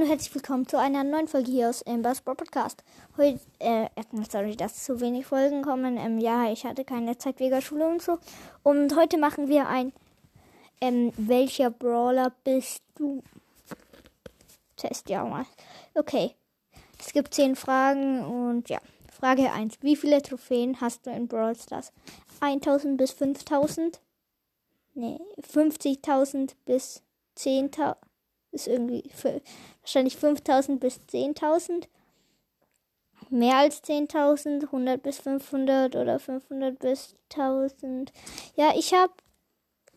Und herzlich willkommen zu einer neuen Folge hier aus dem Basketball Podcast. Heute, äh, erstmal sorry, dass zu wenig Folgen kommen. Ähm, ja, ich hatte keine Zeit wegen Schule und so. Und heute machen wir ein, ähm, welcher Brawler bist du? Test ja mal. Okay. Es gibt zehn Fragen und ja. Frage 1. Wie viele Trophäen hast du in Brawl Stars? 1000 bis 5000? Nee, 50.000 bis 10.000 ist irgendwie für, wahrscheinlich 5000 bis 10.000. Mehr als 10.000, 100 bis 500 oder 500 bis 1000. Ja, ich habe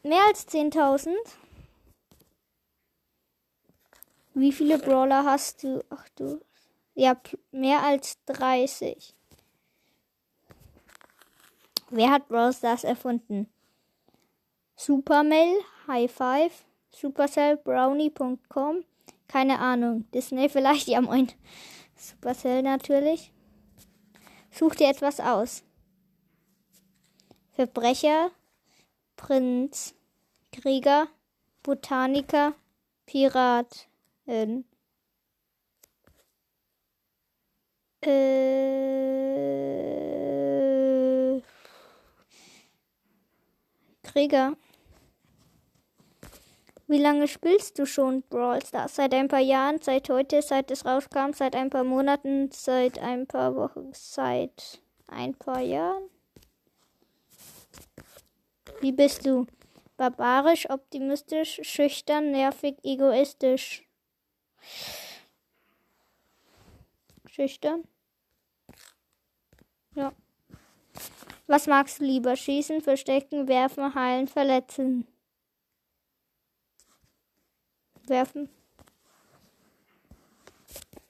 mehr als 10.000. Wie viele Brawler hast du? Ach du. Ja, mehr als 30. Wer hat Brawl Stars erfunden? Supermail, High Five, Supercellbrownie.com. Keine Ahnung. Disney vielleicht, ja moin. Supercell natürlich. Such dir etwas aus. Verbrecher, Prinz, Krieger, Botaniker, Pirat. Äh, Krieger. Wie lange spielst du schon Brawl Stars? Seit ein paar Jahren, seit heute, seit es rauskam, seit ein paar Monaten, seit ein paar Wochen, seit ein paar Jahren? Wie bist du? Barbarisch, optimistisch, schüchtern, nervig, egoistisch. Schüchtern? Ja. Was magst du lieber? Schießen, verstecken, werfen, heilen, verletzen? Werfen.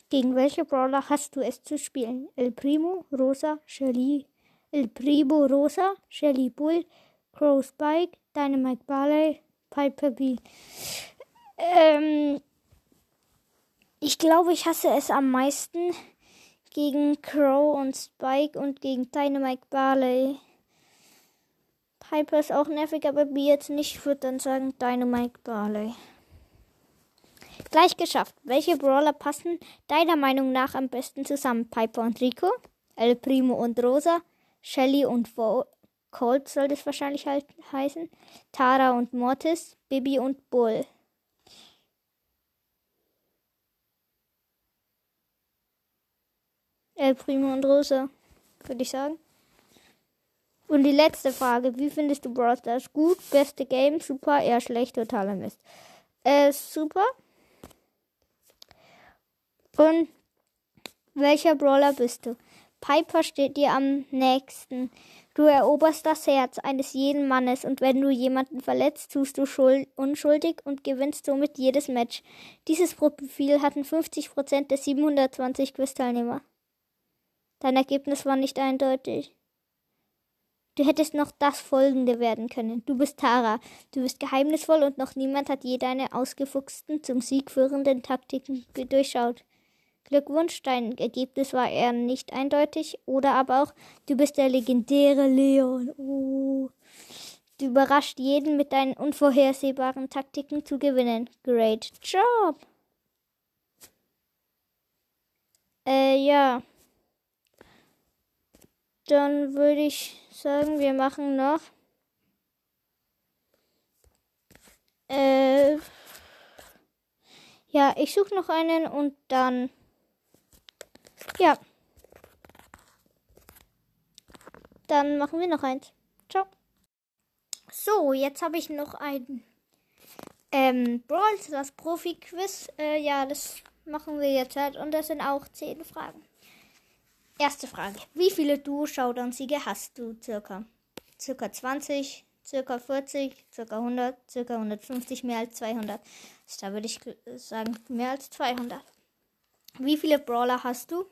Gegen welche Brawler hast du es zu spielen? El Primo, Rosa, Shelly, El Primo, Rosa, Shelly Bull, Crow Spike, Dynamite Barley, Piper B. Ähm, ich glaube, ich hasse es am meisten gegen Crow und Spike und gegen Dynamite Barley. Piper ist auch nervig, aber B jetzt nicht. Ich würde dann sagen Dynamite Barley. Gleich geschafft. Welche Brawler passen deiner Meinung nach am besten zusammen? Piper und Rico? El Primo und Rosa? Shelly und Vo Colt soll das wahrscheinlich halt heißen? Tara und Mortis? Bibi und Bull? El Primo und Rosa, würde ich sagen. Und die letzte Frage, wie findest du Brawl Stars? Gut, beste Game, super, eher schlecht, totaler Mist. Äh, super. Und welcher Brawler bist du? Piper steht dir am nächsten. Du eroberst das Herz eines jeden Mannes und wenn du jemanden verletzt, tust du unschuldig und gewinnst somit jedes Match. Dieses Profil hatten 50% der 720 Quiz-Teilnehmer. Dein Ergebnis war nicht eindeutig. Du hättest noch das folgende werden können. Du bist Tara. Du bist geheimnisvoll und noch niemand hat je deine ausgefuchsten, zum Sieg führenden Taktiken durchschaut. Glückwunsch, dein Ergebnis war eher nicht eindeutig. Oder aber auch, du bist der legendäre Leon. Oh. Du überrascht jeden mit deinen unvorhersehbaren Taktiken zu gewinnen. Great job. Äh, ja. Dann würde ich sagen, wir machen noch. Äh. Ja, ich suche noch einen und dann. Ja. Dann machen wir noch eins. Ciao. So, jetzt habe ich noch ein ähm, Brawl das Profi-Quiz. Äh, ja, das machen wir jetzt halt. Und das sind auch zehn Fragen. Erste Frage. Wie viele Duo-Showdown-Siege hast du circa? Circa 20, circa 40, circa 100, circa 150, mehr als 200. Also da würde ich sagen, mehr als 200. Wie viele Brawler hast du?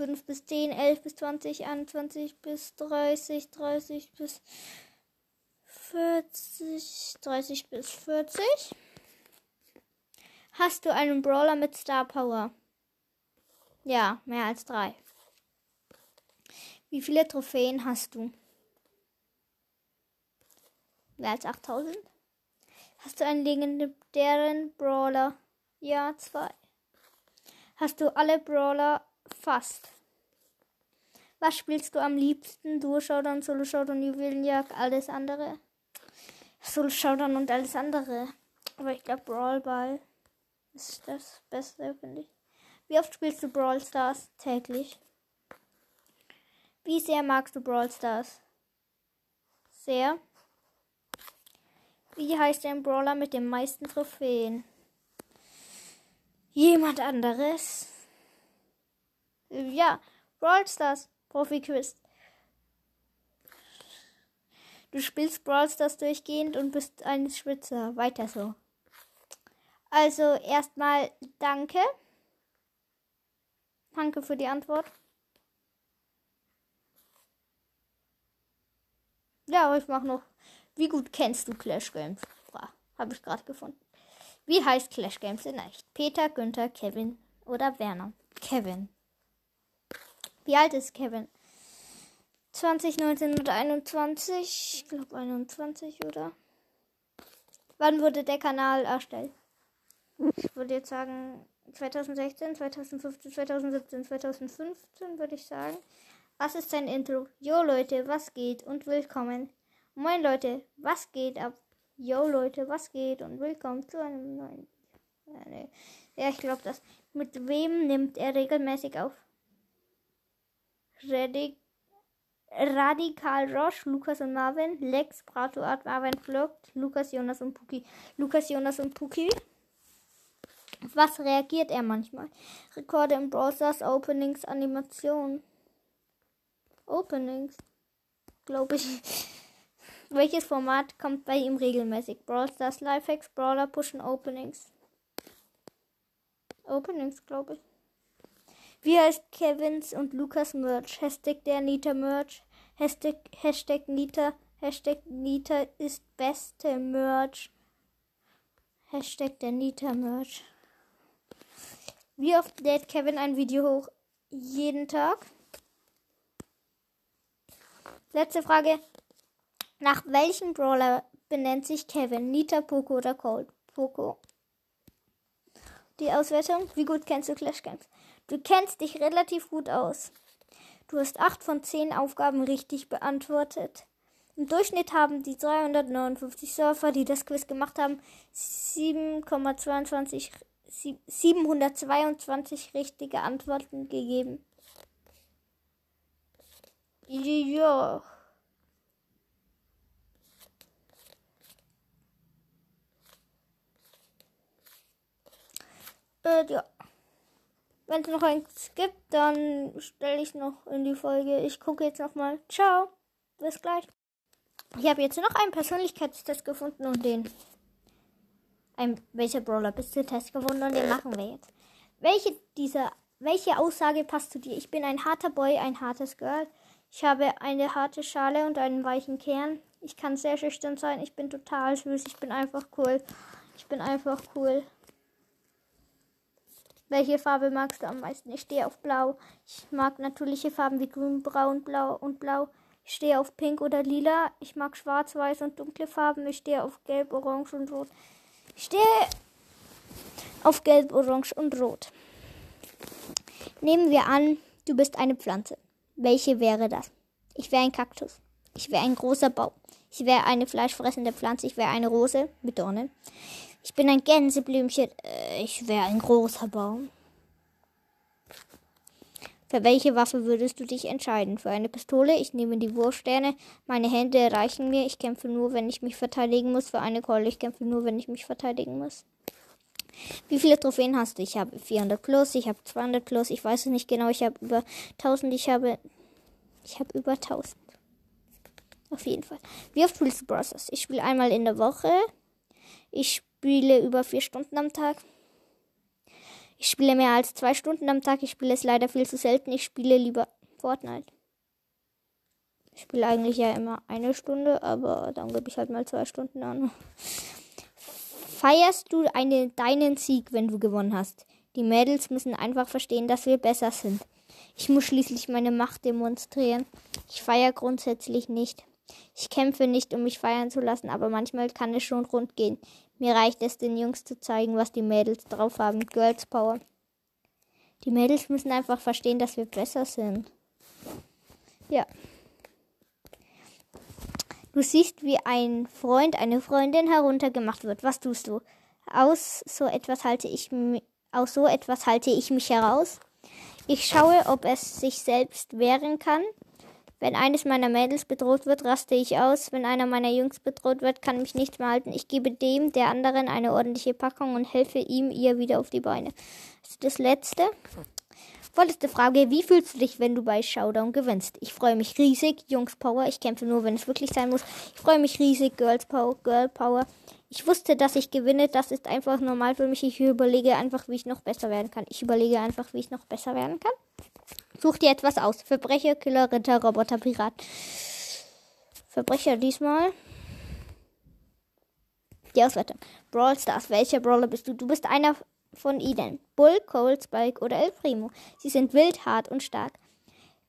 5 bis 10, 11 bis 20, 21 bis 30, 30 bis 40, 30 bis 40. Hast du einen Brawler mit Star Power? Ja, mehr als drei. Wie viele Trophäen hast du? Mehr als 8000? Hast du einen legendären Brawler? Ja, zwei. Hast du alle Brawler? Fast. Was spielst du am liebsten? Duo Showdown, Solo Showdown, Juwelenjagd, alles andere? Solo Showdown und alles andere. Aber ich glaube Brawl Ball ist das Beste, finde ich. Wie oft spielst du Brawl Stars? Täglich. Wie sehr magst du Brawl Stars? Sehr. Wie heißt dein Brawler mit den meisten Trophäen? Jemand anderes? Ja, Brawl Stars. Profi-Quiz. Du spielst Brawl Stars durchgehend und bist ein Schwitzer. Weiter so. Also erstmal danke. Danke für die Antwort. Ja, aber ich mach noch. Wie gut kennst du Clash Games? Habe ich gerade gefunden. Wie heißt Clash Games in echt? Peter, Günther, Kevin oder Werner? Kevin. Wie alt ist Kevin? 20, 19 oder 21? Ich glaube 21, oder? Wann wurde der Kanal erstellt? Ich würde jetzt sagen 2016, 2015, 2017, 2015 würde ich sagen. Was ist dein Intro? Jo Leute, was geht und willkommen. Moin Leute, was geht ab? Jo Leute, was geht und willkommen zu einem neuen. Ja, ich glaube das. Mit wem nimmt er regelmäßig auf? Redig Radikal Roche, Lukas und Marvin, Lex, Prato, Art, Marvin, Vlogt, Lukas, Jonas und Puki. Lukas, Jonas und Puki. Was reagiert er manchmal? Rekorde im Browsers, Openings, Animationen. Openings. Glaube ich. Welches Format kommt bei ihm regelmäßig? Brawl Stars, Lifehacks, Brawler, Pushen, Openings. Openings, glaube ich. Wie heißt Kevins und Lukas Merch? Hashtag der Nita Merch. Hashtag, Hashtag Nita. Hashtag Nita ist beste Merch. Hashtag der Nita Merch. Wie oft lädt Kevin ein Video hoch? Jeden Tag. Letzte Frage. Nach welchem Brawler benennt sich Kevin? Nita, Poco oder Cold? Poco. Die Auswertung. Wie gut kennst du Clash Games? Du kennst dich relativ gut aus. Du hast 8 von 10 Aufgaben richtig beantwortet. Im Durchschnitt haben die 359 Surfer, die das Quiz gemacht haben, 7,22 722 richtige Antworten gegeben. Ja. Äh, ja. Wenn es noch eins gibt, dann stelle ich noch in die Folge. Ich gucke jetzt nochmal. Ciao. Bis gleich. Ich habe jetzt noch einen Persönlichkeitstest gefunden und den. Ein welcher Brawler bist du Test gewonnen und den machen wir jetzt. Welche dieser welche Aussage passt zu dir? Ich bin ein harter Boy, ein hartes Girl. Ich habe eine harte Schale und einen weichen Kern. Ich kann sehr schüchtern sein. Ich bin total süß. Ich bin einfach cool. Ich bin einfach cool. Welche Farbe magst du am meisten? Ich stehe auf Blau. Ich mag natürliche Farben wie Grün, Braun, Blau und Blau. Ich stehe auf Pink oder Lila. Ich mag Schwarz, Weiß und dunkle Farben. Ich stehe auf Gelb, Orange und Rot. Ich stehe auf Gelb, Orange und Rot. Nehmen wir an, du bist eine Pflanze. Welche wäre das? Ich wäre ein Kaktus. Ich wäre ein großer Baum. Ich wäre eine fleischfressende Pflanze. Ich wäre eine Rose mit Dornen. Ich bin ein Gänseblümchen. Äh, ich wäre ein großer Baum. Für welche Waffe würdest du dich entscheiden? Für eine Pistole? Ich nehme die Wurfsterne. Meine Hände reichen mir. Ich kämpfe nur, wenn ich mich verteidigen muss. Für eine Keule. Ich kämpfe nur, wenn ich mich verteidigen muss. Wie viele Trophäen hast du? Ich habe 400 plus, ich habe 200 plus, ich weiß es nicht genau, ich habe über 1000, ich habe ich habe über 1000. Auf jeden Fall. Wie oft spielst du Bros? Ich spiele einmal in der Woche. Ich spiele über vier Stunden am Tag. Ich spiele mehr als zwei Stunden am Tag. Ich spiele es leider viel zu selten. Ich spiele lieber Fortnite. Ich spiele eigentlich ja immer eine Stunde, aber dann gebe ich halt mal zwei Stunden an. Feierst du eine, deinen Sieg, wenn du gewonnen hast? Die Mädels müssen einfach verstehen, dass wir besser sind. Ich muss schließlich meine Macht demonstrieren. Ich feiere grundsätzlich nicht. Ich kämpfe nicht, um mich feiern zu lassen, aber manchmal kann es schon rund gehen. Mir reicht es, den Jungs zu zeigen, was die Mädels drauf haben. Girls Power. Die Mädels müssen einfach verstehen, dass wir besser sind. Ja. Du siehst, wie ein Freund, eine Freundin heruntergemacht wird. Was tust du? Aus so etwas halte ich aus so etwas halte ich mich heraus. Ich schaue, ob es sich selbst wehren kann. Wenn eines meiner Mädels bedroht wird, raste ich aus. Wenn einer meiner Jungs bedroht wird, kann mich nichts mehr halten. Ich gebe dem, der anderen, eine ordentliche Packung und helfe ihm, ihr wieder auf die Beine. Ist das letzte. Vorletzte Frage. Wie fühlst du dich, wenn du bei Showdown gewinnst? Ich freue mich riesig. Jungs Power. Ich kämpfe nur, wenn es wirklich sein muss. Ich freue mich riesig. Girls Power. Girl Power. Ich wusste, dass ich gewinne. Das ist einfach normal für mich. Ich überlege einfach, wie ich noch besser werden kann. Ich überlege einfach, wie ich noch besser werden kann. Such dir etwas aus. Verbrecher, Killer, Ritter, Roboter, Pirat. Verbrecher diesmal. Die Auswertung. Brawl Stars. Welcher Brawler bist du? Du bist einer von ihnen. Bull, Cole, Spike oder El Primo. Sie sind wild, hart und stark.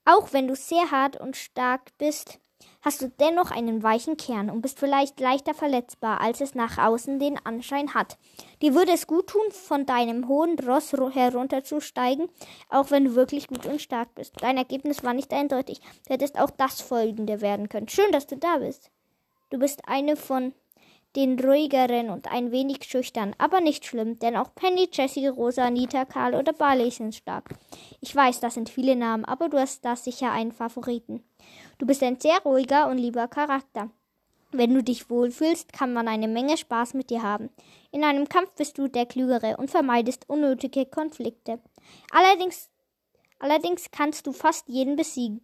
Auch wenn du sehr hart und stark bist, hast du dennoch einen weichen Kern und bist vielleicht leichter verletzbar, als es nach außen den Anschein hat. Dir würde es gut tun, von deinem hohen Ross herunterzusteigen, auch wenn du wirklich gut und stark bist. Dein Ergebnis war nicht eindeutig. Du hättest auch das folgende werden können. Schön, dass du da bist. Du bist eine von den ruhigeren und ein wenig schüchtern, aber nicht schlimm, denn auch Penny, Jessie, Rosa, Anita, Karl oder Barley sind stark. Ich weiß, das sind viele Namen, aber du hast da sicher einen Favoriten. Du bist ein sehr ruhiger und lieber Charakter. Wenn du dich wohlfühlst, kann man eine Menge Spaß mit dir haben. In einem Kampf bist du der Klügere und vermeidest unnötige Konflikte. Allerdings, allerdings kannst du fast jeden besiegen,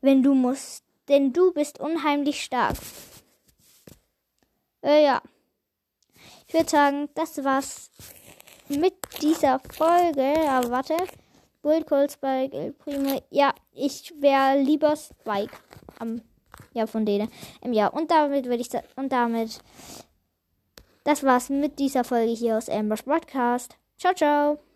wenn du musst, denn du bist unheimlich stark. Äh, ja. Ich würde sagen, das war's mit dieser Folge. Aber warte. Bull, Cold Spike, El Primo. Ja, ich wäre lieber Spike. Am, ja, von denen. Ähm, ja, und damit würde ich und damit. Das war's mit dieser Folge hier aus Amber's Broadcast. Ciao, ciao.